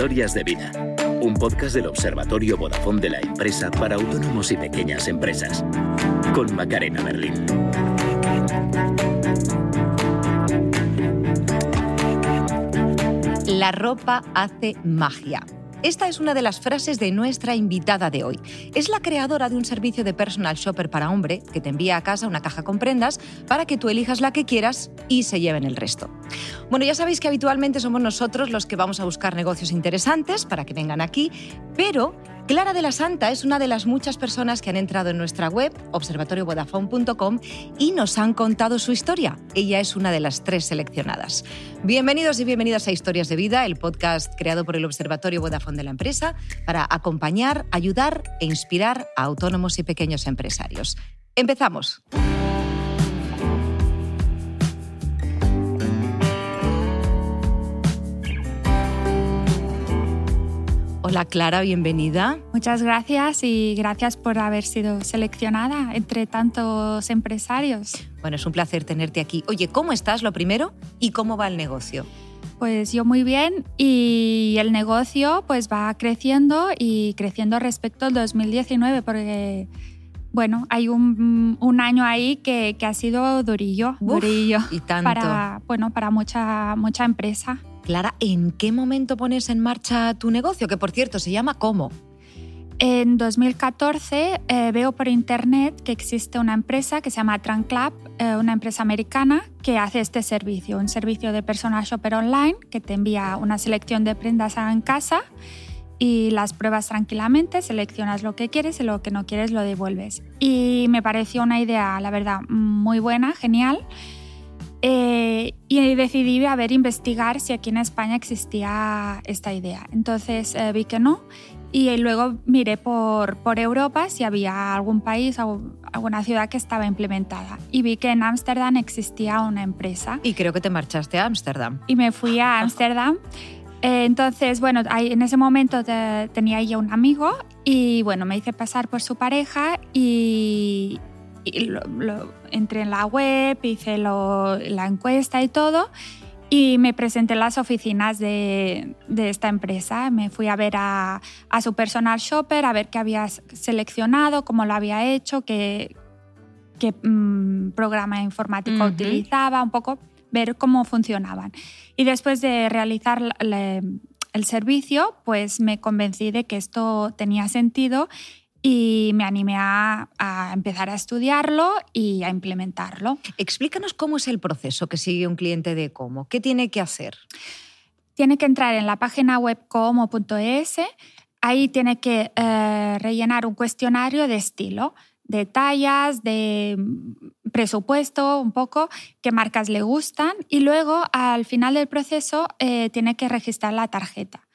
Historias de Vida, un podcast del Observatorio Vodafone de la empresa para autónomos y pequeñas empresas, con Macarena Berlín. La ropa hace magia. Esta es una de las frases de nuestra invitada de hoy. Es la creadora de un servicio de personal shopper para hombre que te envía a casa una caja con prendas para que tú elijas la que quieras y se lleven el resto. Bueno, ya sabéis que habitualmente somos nosotros los que vamos a buscar negocios interesantes para que vengan aquí, pero Clara de la Santa es una de las muchas personas que han entrado en nuestra web, observatoriovodafone.com, y nos han contado su historia. Ella es una de las tres seleccionadas. Bienvenidos y bienvenidas a Historias de Vida, el podcast creado por el Observatorio Vodafone de la empresa para acompañar, ayudar e inspirar a autónomos y pequeños empresarios. Empezamos. Hola Clara, bienvenida. Muchas gracias y gracias por haber sido seleccionada entre tantos empresarios. Bueno, es un placer tenerte aquí. Oye, ¿cómo estás lo primero y cómo va el negocio? Pues yo muy bien y el negocio pues va creciendo y creciendo respecto al 2019 porque bueno, hay un, año ahí que, ha sido durillo, durillo y tanto. para bueno para mucha mucha empresa. Clara, ¿en qué momento pones en marcha tu negocio? Que por cierto se llama ¿Cómo? En 2014 eh, veo por internet que existe una empresa que se llama Tranclub, eh, una empresa americana que hace este servicio, un servicio de personal shopper online que te envía una selección de prendas en casa y las pruebas tranquilamente, seleccionas lo que quieres y lo que no quieres lo devuelves. Y me pareció una idea, la verdad, muy buena, genial. Eh, y decidí a ver, investigar si aquí en España existía esta idea. Entonces eh, vi que no y luego miré por, por Europa si había algún país o alguna ciudad que estaba implementada. Y vi que en Ámsterdam existía una empresa. Y creo que te marchaste a Ámsterdam. Y me fui a Ámsterdam. Eh, entonces, bueno, en ese momento tenía ya un amigo y bueno, me hice pasar por su pareja y, lo, entré en la web, hice la encuesta y todo y me presenté en las oficinas de, esta empresa. Me fui a ver a, su personal shopper, a ver qué había seleccionado, cómo lo había hecho, qué, qué mm, programa informático utilizaba, un poco ver cómo funcionaban. Y después de realizar el servicio, pues me convencí de que esto tenía sentido y me animé a, empezar a estudiarlo y a implementarlo. Explícanos cómo es el proceso que sigue un cliente de Como. ¿Qué tiene que hacer? Tiene que entrar en la página web como.es. Ahí tiene que eh, rellenar un cuestionario de estilo, de tallas, de presupuesto, un poco, qué marcas le gustan y luego al final del proceso eh, tiene que registrar la tarjeta.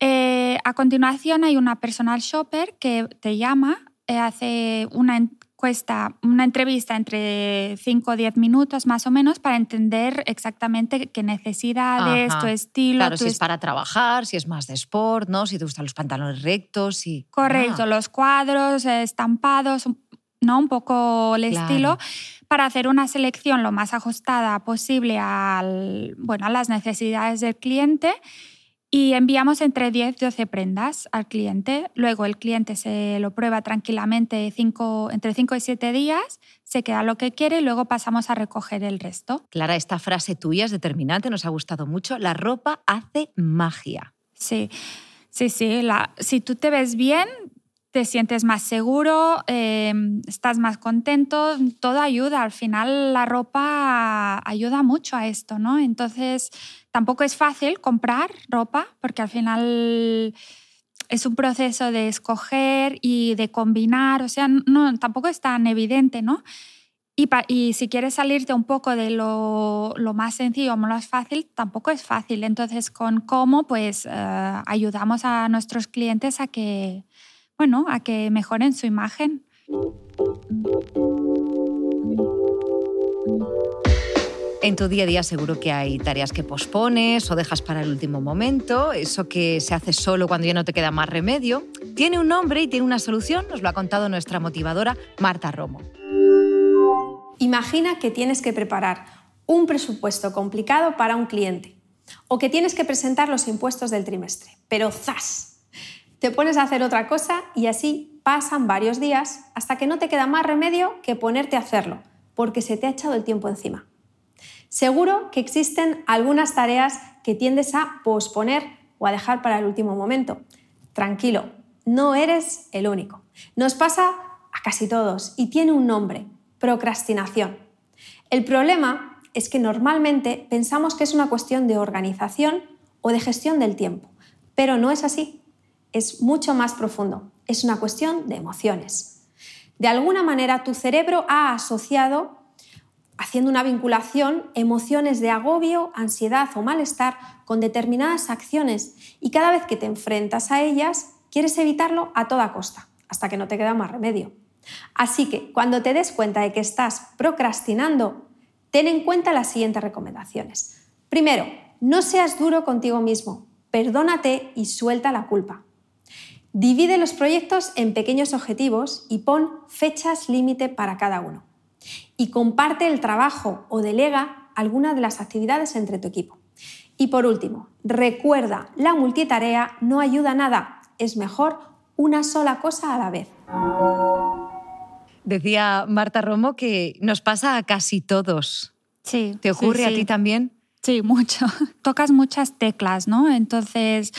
Eh, a continuación hay una personal shopper que te llama, eh, hace una encuesta, una entrevista entre 5 o 10 minutos más o menos para entender exactamente qué necesidades, tu estilo. Claro, si es para trabajar, si es más de sport, ¿no? si te gustan los pantalones rectos. Y... Correcto, ah. los cuadros, estampados, ¿no? un poco el estilo para hacer una selección lo más ajustada posible al, bueno, a las necesidades del cliente y enviamos entre 10 y 12 prendas al cliente. Luego el cliente se lo prueba tranquilamente cinco, entre 5 y 7 días, se queda lo que quiere y luego pasamos a recoger el resto. Clara, esta frase tuya es determinante, nos ha gustado mucho. La ropa hace magia. Sí, sí, sí. La, si tú te ves bien, te sientes más seguro, eh, estás más contento, todo ayuda. Al final la ropa ayuda mucho a esto, ¿no? Entonces tampoco es fácil comprar ropa porque al final es un proceso de escoger y de combinar, o sea, tampoco es tan evidente, ¿no? Y, si quieres salirte un poco de lo, lo, más sencillo o más fácil, tampoco es fácil. Entonces, con cómo, pues eh, ayudamos a nuestros clientes a que, bueno, a que mejoren su imagen. En tu día a día seguro que hay tareas que pospones o dejas para el último momento, eso que se hace solo cuando ya no te queda más remedio. Tiene un nombre y tiene una solución, nos lo ha contado nuestra motivadora Marta Romo. Imagina que tienes que preparar un presupuesto complicado para un cliente. O que tienes que presentar los impuestos del trimestre, pero ¡zas! Te pones a hacer otra cosa y así pasan varios días hasta que no te queda más remedio que ponerte a hacerlo, porque se te ha echado el tiempo encima. Seguro que existen algunas tareas que tiendes a posponer o a dejar para el último momento. Tranquilo, no eres el único. Nos pasa a casi todos y tiene un nombre, procrastinación. El problema es que normalmente pensamos que es una cuestión de organización o de gestión del tiempo, pero no es así. Es mucho más profundo. Es una cuestión de emociones. De alguna manera tu cerebro ha asociado, haciendo una vinculación, emociones de agobio, ansiedad o malestar con determinadas acciones y cada vez que te enfrentas a ellas, quieres evitarlo a toda costa, hasta que no te queda más remedio. Así que cuando te des cuenta de que estás procrastinando, ten en cuenta las siguientes recomendaciones. Primero, no seas duro contigo mismo, perdónate y suelta la culpa. Divide los proyectos en pequeños objetivos y pon fechas límite para cada uno. Y comparte el trabajo o delega alguna de las actividades entre tu equipo. Y por último, recuerda, la multitarea no ayuda a nada, es mejor una sola cosa a la vez. Decía Marta Romo que nos pasa a casi todos. Sí. ¿Te ocurre sí, a ti también? Sí, mucho. Tocas muchas teclas, ¿no? Entonces,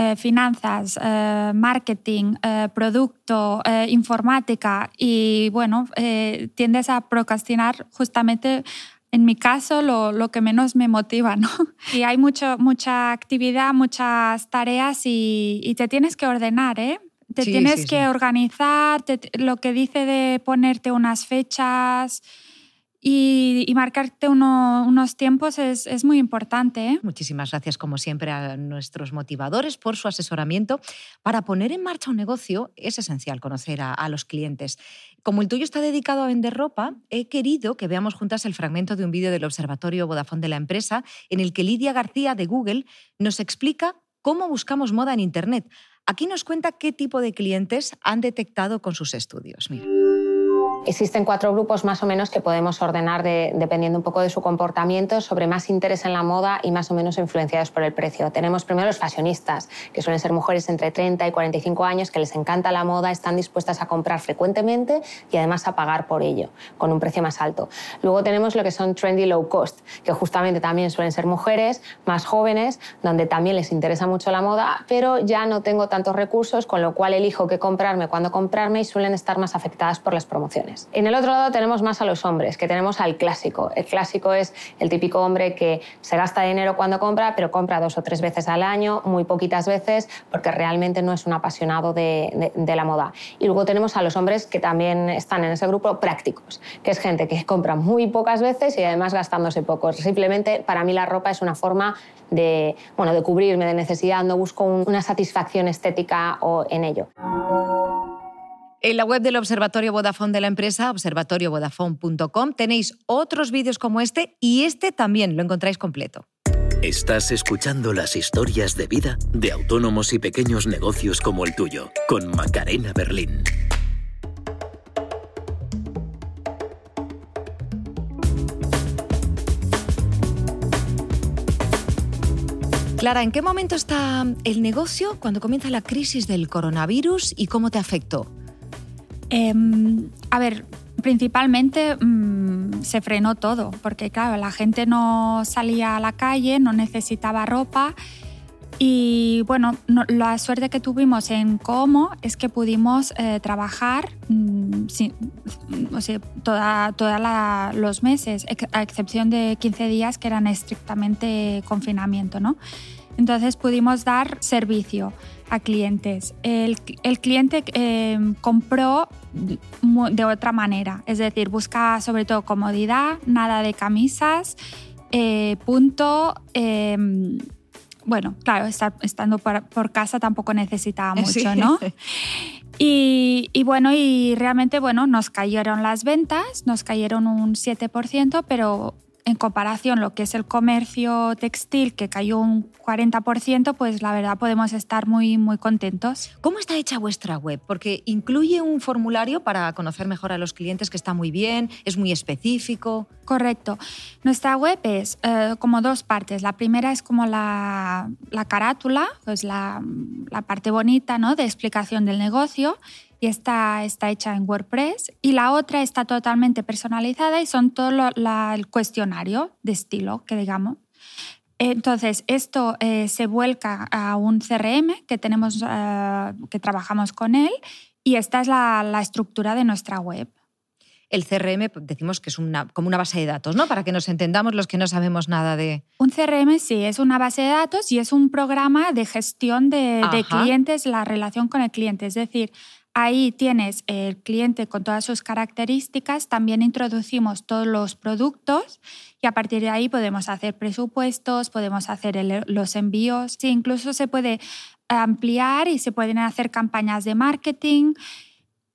eh, finanzas, eh, marketing, eh, producto, informática y, bueno, tiendes a procrastinar justamente, en mi caso, lo, lo que menos me motiva, ¿no? Y hay mucho, mucha actividad, muchas tareas y, y te tienes que ordenar, ¿eh? Te Sí, tienes sí, que sí. organizar, te- lo que dice de ponerte unas fechas y, marcarte uno- unos tiempos es, es muy importante. ¿eh? Muchísimas gracias, como siempre, a nuestros motivadores por su asesoramiento. Para poner en marcha un negocio es esencial conocer a, a los clientes. Como el tuyo está dedicado a vender ropa, he querido que veamos juntas el fragmento de un vídeo del Observatorio Vodafone de la empresa, en el que Lidia García de Google nos explica cómo buscamos moda en Internet. Aquí nos cuenta qué tipo de clientes han detectado con sus estudios. Mira. Existen cuatro grupos más o menos que podemos ordenar de- dependiendo un poco de su comportamiento sobre más interés en la moda y más o menos influenciados por el precio. Tenemos primero los fashionistas, que suelen ser mujeres entre 30 y 45 años que les encanta la moda, están dispuestas a comprar frecuentemente y además a pagar por ello, con un precio más alto. Luego tenemos lo que son trendy low cost, que justamente también suelen ser mujeres más jóvenes, donde también les interesa mucho la moda, pero ya no tengo tantos recursos, con lo cual elijo qué comprarme, cuándo comprarme y suelen estar más afectadas por las promociones. En el otro lado tenemos más a los hombres, que tenemos al clásico. El clásico es el típico hombre que se gasta dinero cuando compra, pero compra dos o tres veces al año, muy poquitas veces, porque realmente no es un apasionado de, la moda. Y luego tenemos a los hombres que también están en ese grupo prácticos, que es gente que compra muy pocas veces y además gastándose poco. Simplemente para mí la ropa es una forma de, bueno, de cubrirme de necesidad, no busco un- una satisfacción estética o en ello. En la web del Observatorio Vodafone de la empresa, observatoriovodafone.com, tenéis otros vídeos como este y este también lo encontráis completo. Estás escuchando las historias de vida de autónomos y pequeños negocios como el tuyo, con Macarena Berlín. Clara, ¿en qué momento está el negocio cuando comienza la crisis del coronavirus y cómo te afectó? Em, a ver, principalmente mm, se frenó todo, porque claro, la gente no salía a la calle, no necesitaba ropa. Y bueno, no- la suerte que tuvimos en Como es que pudimos eh, trabajar mm, sin- o sea, la- los meses, a excepción de 15 días que eran estrictamente confinamiento, ¿no? Entonces pudimos dar servicio a clientes. El, el cliente eh, compró de otra manera, es decir, busca sobre todo comodidad, nada de camisas, eh, punto. eh, bueno, claro, estar, estando por, por casa tampoco necesitaba mucho, Sí. ¿no? Y, y bueno, y realmente, bueno, nos cayeron las ventas, nos cayeron un 7%, pero en comparación lo que es el comercio textil, que cayó un 40%, pues la verdad podemos estar muy, muy contentos. ¿Cómo está hecha vuestra web? Porque incluye un formulario para conocer mejor a los clientes que está muy bien, es muy específico. Correcto. Nuestra web es eh, como dos partes. La primera es como la, la carátula, pues la, la parte bonita ¿no? de explicación del negocio y está, está hecha en WordPress. Y la otra está totalmente personalizada y son todo el cuestionario de estilo, que digamos. Entonces, esto eh, se vuelca a un CRM que tenemos, eh, que trabajamos con él, y esta es la, la, estructura de nuestra web. El CRM decimos que es una, como una base de datos, ¿no? Para que nos entendamos los que no sabemos nada de... Un CRM sí, es una base de datos y es un programa de gestión de, de clientes, la relación con el cliente. Es decir, Ahí tienes el cliente con todas sus características, también introducimos todos los productos y a partir de ahí podemos hacer presupuestos, podemos hacer los envíos, sí, incluso se puede ampliar y se pueden hacer campañas de marketing.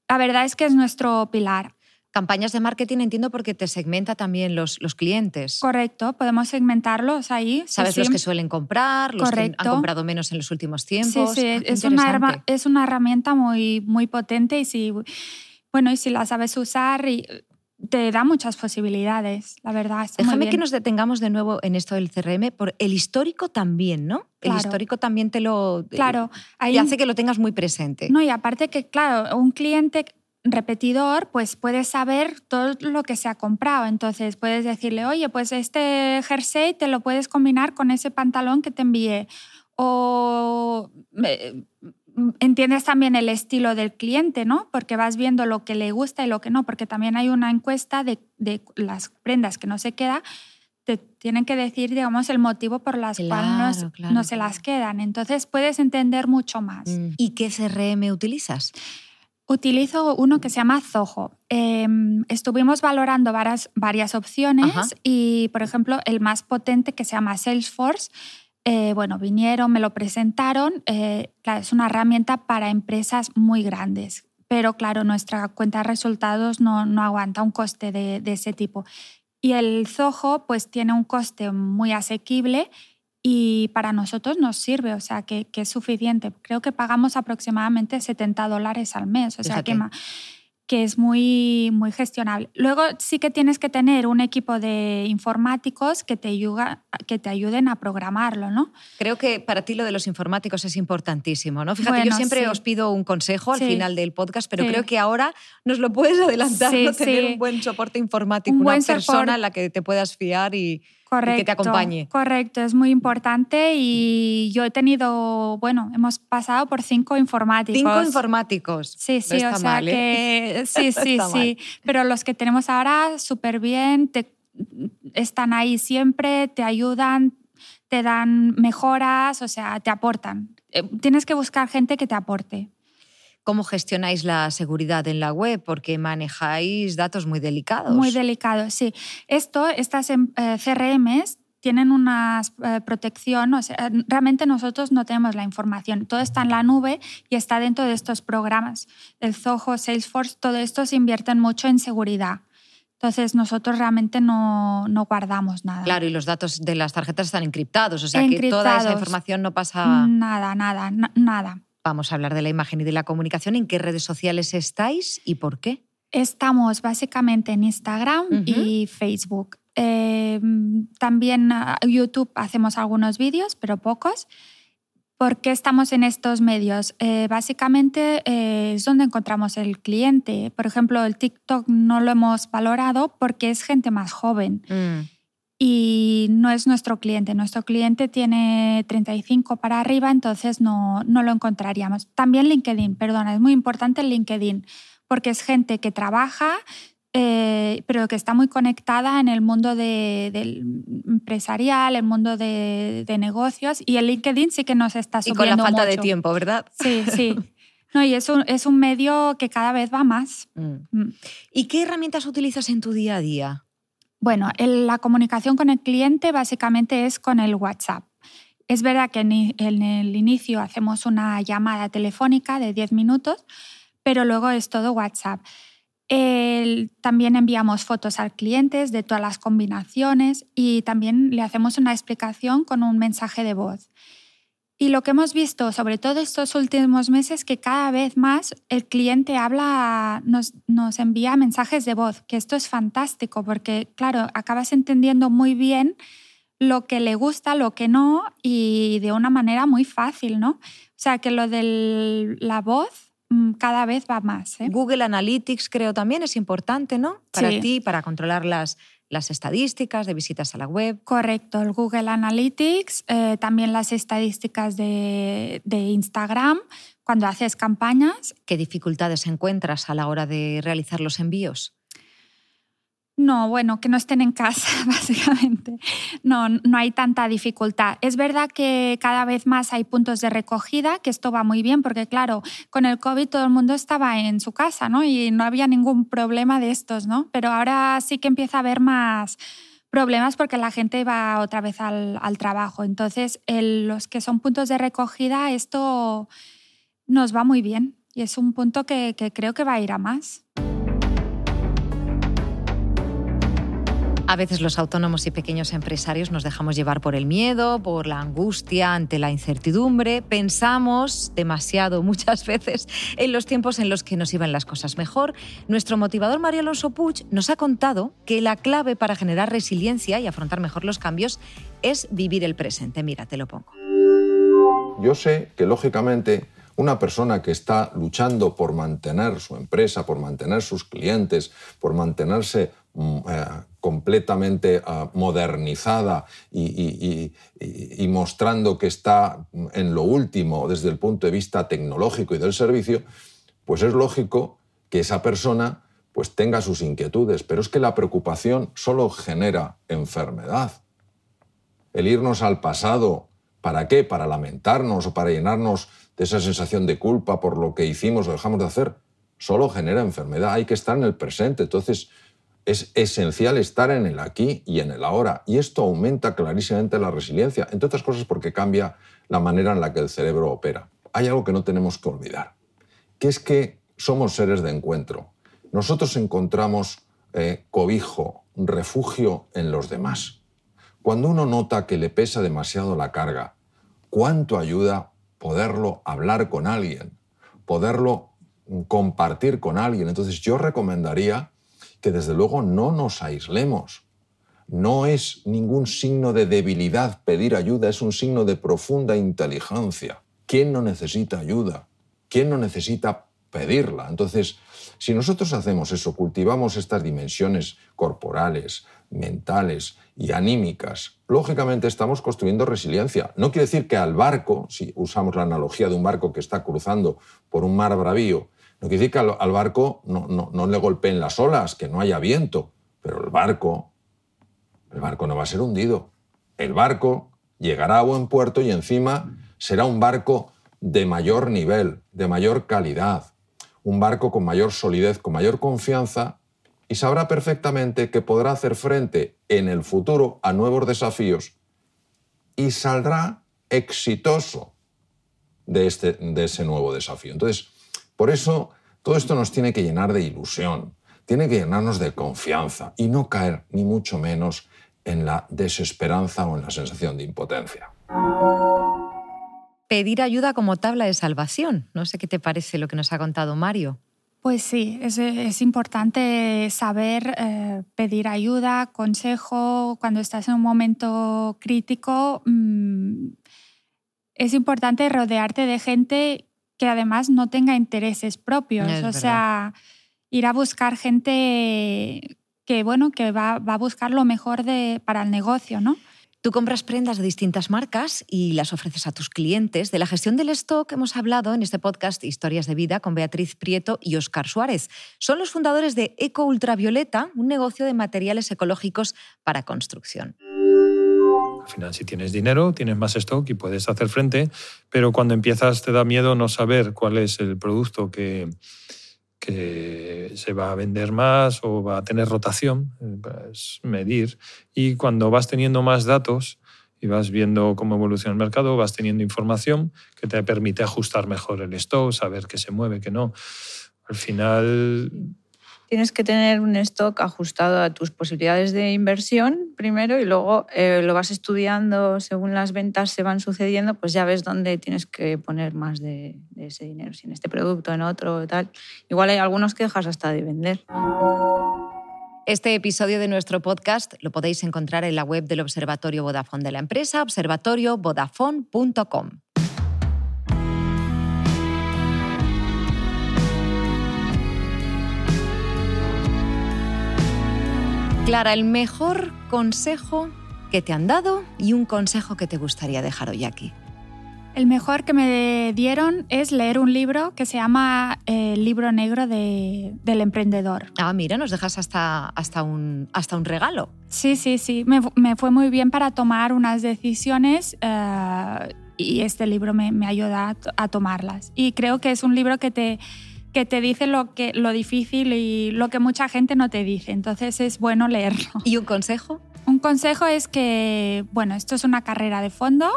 La verdad es que es nuestro pilar. Campañas de marketing entiendo porque te segmenta también los, los clientes. Correcto, podemos segmentarlos ahí. Sabes los que suelen comprar, los que han comprado menos en los últimos tiempos. Sí, sí, es una, es una herramienta muy, muy potente y si, bueno, y si la sabes usar te da muchas posibilidades, la verdad. Déjame que nos detengamos de nuevo en esto del CRM, por el histórico también, ¿no? El histórico también te lo claro, ahí, hace que lo tengas muy presente. No, y aparte que, claro, un cliente repetidor, pues puedes saber todo lo que se ha comprado. Entonces puedes decirle, oye, pues este jersey te lo puedes combinar con ese pantalón que te envié. O entiendes también el estilo del cliente, ¿no? Porque vas viendo lo que le gusta y lo que no, porque también hay una encuesta de, las prendas que no se queda, te tienen que decir, digamos, el motivo por las cuales no, se las quedan. Entonces puedes entender mucho más. Mm. ¿Y qué CRM utilizas? Utilizo uno que se llama Zoho. Em, estuvimos valorando varias, varias opciones y, por ejemplo, el más potente que se llama Salesforce, eh, bueno, vinieron, me lo presentaron. Eh, es una herramienta para empresas muy grandes, pero claro, nuestra cuenta de resultados no, no aguanta un coste de, de ese tipo. Y el Zoho pues tiene un coste muy asequible y para nosotros nos sirve, o sea, que, que, es suficiente. Creo que pagamos aproximadamente 70 dólares al mes, o sea, que, que, es muy, muy gestionable. Luego sí que tienes que tener un equipo de informáticos que te, ayuda, que te ayuden a programarlo, ¿no? Creo que para ti lo de los informáticos es importantísimo, ¿no? Fíjate, yo siempre os pido un consejo al final del podcast, pero creo que ahora nos lo puedes adelantar, ¿no? Tener un buen soporte informático, una persona a la que te puedas fiar y Correcto, que te acompañe. Correcto, es muy importante y yo he tenido, bueno, hemos pasado por cinco informáticos. Cinco informáticos. Sí, sí, o sea ¿eh? que sí, sí, sí, pero los que tenemos ahora súper bien, están ahí siempre, te ayudan, te dan mejoras, o sea, te aportan. Eh, tienes que buscar gente que te aporte. ¿Cómo gestionáis la seguridad en la web? Porque manejáis datos muy delicados. Muy delicados, sí. Esto, estas em, eh, CRMs tienen una eh, protección, o sea, realmente nosotros no tenemos la información, todo está en la nube y está dentro de estos programas. El Zoho, Salesforce, todo esto se invierte mucho en seguridad. Entonces nosotros realmente no, no, guardamos nada. Claro, y los datos de las tarjetas están encriptados, o sea que toda esa información no pasa... Nada, nada, nada. Vamos a hablar de la imagen y de la comunicación. ¿En qué redes sociales estáis y por qué? Estamos básicamente en Instagram y Facebook. Em, también ah, YouTube hacemos algunos vídeos, pero pocos. ¿Por qué estamos en estos medios? Eh, básicamente eh, es donde encontramos el cliente. Por ejemplo, el TikTok no lo hemos valorado porque es gente más joven. Mm y no es nuestro cliente. Nuestro cliente tiene 35 para arriba, entonces no, no lo encontraríamos. También LinkedIn, perdona, es muy importante el LinkedIn, porque es gente que trabaja, eh, pero que está muy conectada en el mundo de, del empresarial, el mundo de, de, negocios, y el LinkedIn sí que nos está subiendo Y con la falta de tiempo, ¿verdad? Sí, sí. No, y es un, es un medio que cada vez va más. Mm. Mm. ¿Y qué herramientas utilizas en tu día a día? Bueno, la comunicación con el cliente básicamente es con el WhatsApp. Es verdad que en, el inicio hacemos una llamada telefónica de 10 minutos, pero luego es todo WhatsApp. también enviamos fotos al cliente de todas las combinaciones y también le hacemos una explicación con un mensaje de voz. Y lo que hemos visto, sobre todo estos últimos meses, que cada vez más el cliente habla, nos, nos envía mensajes de voz, que esto es fantástico porque, claro, acabas entendiendo muy bien lo que le gusta, lo que no, y de una manera muy fácil, ¿no? O sea, que lo de la voz mm, cada vez va más. ¿eh? Google Analytics creo también es importante, ¿no? Para ti, para controlar las, las estadísticas de visitas a la web. Correcto, el Google Analytics, eh, también las estadísticas de, de, Instagram cuando haces campañas. ¿Qué dificultades encuentras a la hora de realizar los envíos? No, bueno, que no estén en casa, básicamente. No, no hay tanta dificultad. Es verdad que cada vez más hay puntos de recogida, que esto va muy bien, porque claro, con el COVID todo el mundo estaba en su casa, ¿no? Y no había ningún problema de estos, ¿no? Pero ahora sí que empieza a haber más problemas porque la gente va otra vez al, trabajo. Entonces, los que son puntos de recogida, esto nos va muy bien y es un punto que creo que va a ir a más. A veces los autónomos y pequeños empresarios nos dejamos llevar por el miedo, por la angustia ante la incertidumbre. Pensamos demasiado muchas veces en los tiempos en los que nos iban las cosas mejor. Nuestro motivador Mario Alonso Puig nos ha contado que la clave para generar resiliencia y afrontar mejor los cambios es vivir el presente. Mira, te lo pongo. Yo sé que lógicamente una persona que está luchando por mantener su empresa, por mantener sus clientes, por mantenerse mm, eh, completamente ah, modernizada y, mostrando que está en lo último desde el punto de vista tecnológico y del servicio, pues es lógico que esa persona pues tenga sus inquietudes, pero es que la preocupación solo genera enfermedad. El irnos al pasado, ¿para qué? Para lamentarnos o para llenarnos de esa sensación de culpa por lo que hicimos o dejamos de hacer, solo genera enfermedad. Hay que estar en el presente. Entonces, es esencial estar en el aquí y en el ahora. Y esto aumenta clarísimamente la resiliencia, entre otras cosas porque cambia la manera en la que el cerebro opera. Hay algo que no tenemos que olvidar, que es que somos seres de encuentro. Nosotros encontramos eh, cobijo, refugio en los demás. Cuando uno nota que le pesa demasiado la carga, ¿cuánto ayuda poderlo hablar con alguien, poderlo compartir con alguien? Entonces yo recomendaría que desde luego no nos aislemos. No es ningún signo de debilidad pedir ayuda, es un signo de profunda inteligencia. ¿Quién no necesita ayuda? ¿Quién no necesita pedirla? Entonces, si nosotros hacemos eso, cultivamos estas dimensiones corporales, mentales y anímicas, lógicamente estamos construyendo resiliencia. No quiere decir que al barco, si usamos la analogía de un barco que está cruzando por un mar bravío, no quiere que al, barco no, no, le golpeen las olas, que no haya viento, pero el barco, el barco no va a ser hundido. El barco llegará a buen puerto y encima será un barco de mayor nivel, de mayor calidad, un barco con mayor solidez, con mayor confianza y sabrá perfectamente que podrá hacer frente en el futuro a nuevos desafíos y saldrá exitoso de, este, de ese nuevo desafío. Entonces, por eso, todo esto nos tiene que llenar de ilusión, tiene que llenarnos de confianza y no caer, ni mucho menos, en la desesperanza o en la sensación de impotencia. Pedir ayuda como tabla de salvación. No sé qué te parece lo que nos ha contado Mario. Pues sí, es, importante saber eh, pedir ayuda, consejo, cuando estás en un momento crítico. Mm, es importante rodearte de gente que además no tenga intereses propios. o sea, ir a buscar gente que, bueno, que va, a buscar lo mejor de, para el negocio, ¿no? Tú compras prendas de distintas marcas y las ofreces a tus clientes. De la gestión del stock hemos hablado en este podcast Historias de Vida con Beatriz Prieto y Oscar Suárez. Son los fundadores de Eco Ultravioleta, un negocio de materiales ecológicos para construcción. Al final, si tienes dinero, tienes más stock y puedes hacer frente, pero cuando empiezas te da miedo no saber cuál es el producto que, que se va a vender más o va a tener rotación, pues medir. Y cuando vas teniendo más datos y vas viendo cómo evoluciona el mercado, vas teniendo información que te permite ajustar mejor el stock, saber qué se mueve, qué no. Al final tienes que tener un stock ajustado a tus posibilidades de inversión primero y luego eh, lo vas estudiando según las ventas se van sucediendo, pues ya ves dónde tienes que poner más de, ese dinero, si en este producto, en otro, tal. Igual hay algunos que dejas hasta de vender. Este episodio de nuestro podcast lo podéis encontrar en la web del Observatorio Vodafone de la empresa, observatoriovodafone.com. Clara, el mejor consejo que te han dado y un consejo que te gustaría dejar hoy aquí. El mejor que me dieron es leer un libro que se llama eh, El libro negro de- del emprendedor. Ah, mira, nos dejas hasta, hasta, un, hasta un regalo. Sí, sí, sí. Me, fu- me fue muy bien para tomar unas decisiones eh, y este libro me, me ayuda a, a tomarlas. Y creo que es un libro que te, que te dice lo, que, lo difícil y lo que mucha gente no te dice. Entonces es bueno leerlo. ¿Y un consejo? Un consejo es que, bueno, esto es una carrera de fondo,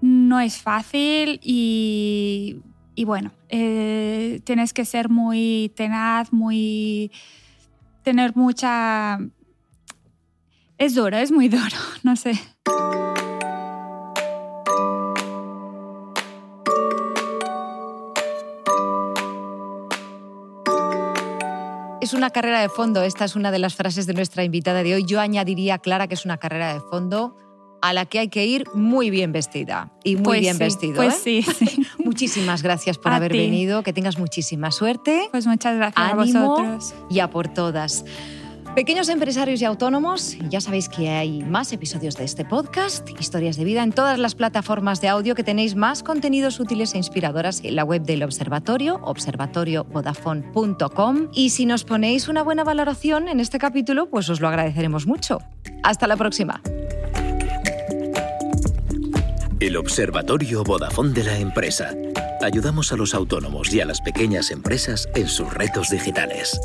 no es fácil y, y bueno, eh, tienes que ser muy tenaz, muy... tener mucha... Es duro, es muy duro, no sé. Es una carrera de fondo. Esta es una de las frases de nuestra invitada de hoy. Yo añadiría, Clara, que es una carrera de fondo a la que hay que ir muy bien vestida y muy Pues bien sí, vestido. Pues ¿eh? sí, sí. Muchísimas gracias por A haber ti. venido. Que tengas muchísima suerte Pues muchas gracias Ánimo. a vosotros. y a por todas. Pequeños empresarios y autónomos, ya sabéis que hay más episodios de este podcast, historias de vida en todas las plataformas de audio que tenéis más contenidos útiles e inspiradoras en la web del observatorio, observatoriovodafone.com. Y si nos ponéis una buena valoración en este capítulo, pues os lo agradeceremos mucho. Hasta la próxima. El Observatorio Vodafone de la empresa. Ayudamos a los autónomos y a las pequeñas empresas en sus retos digitales.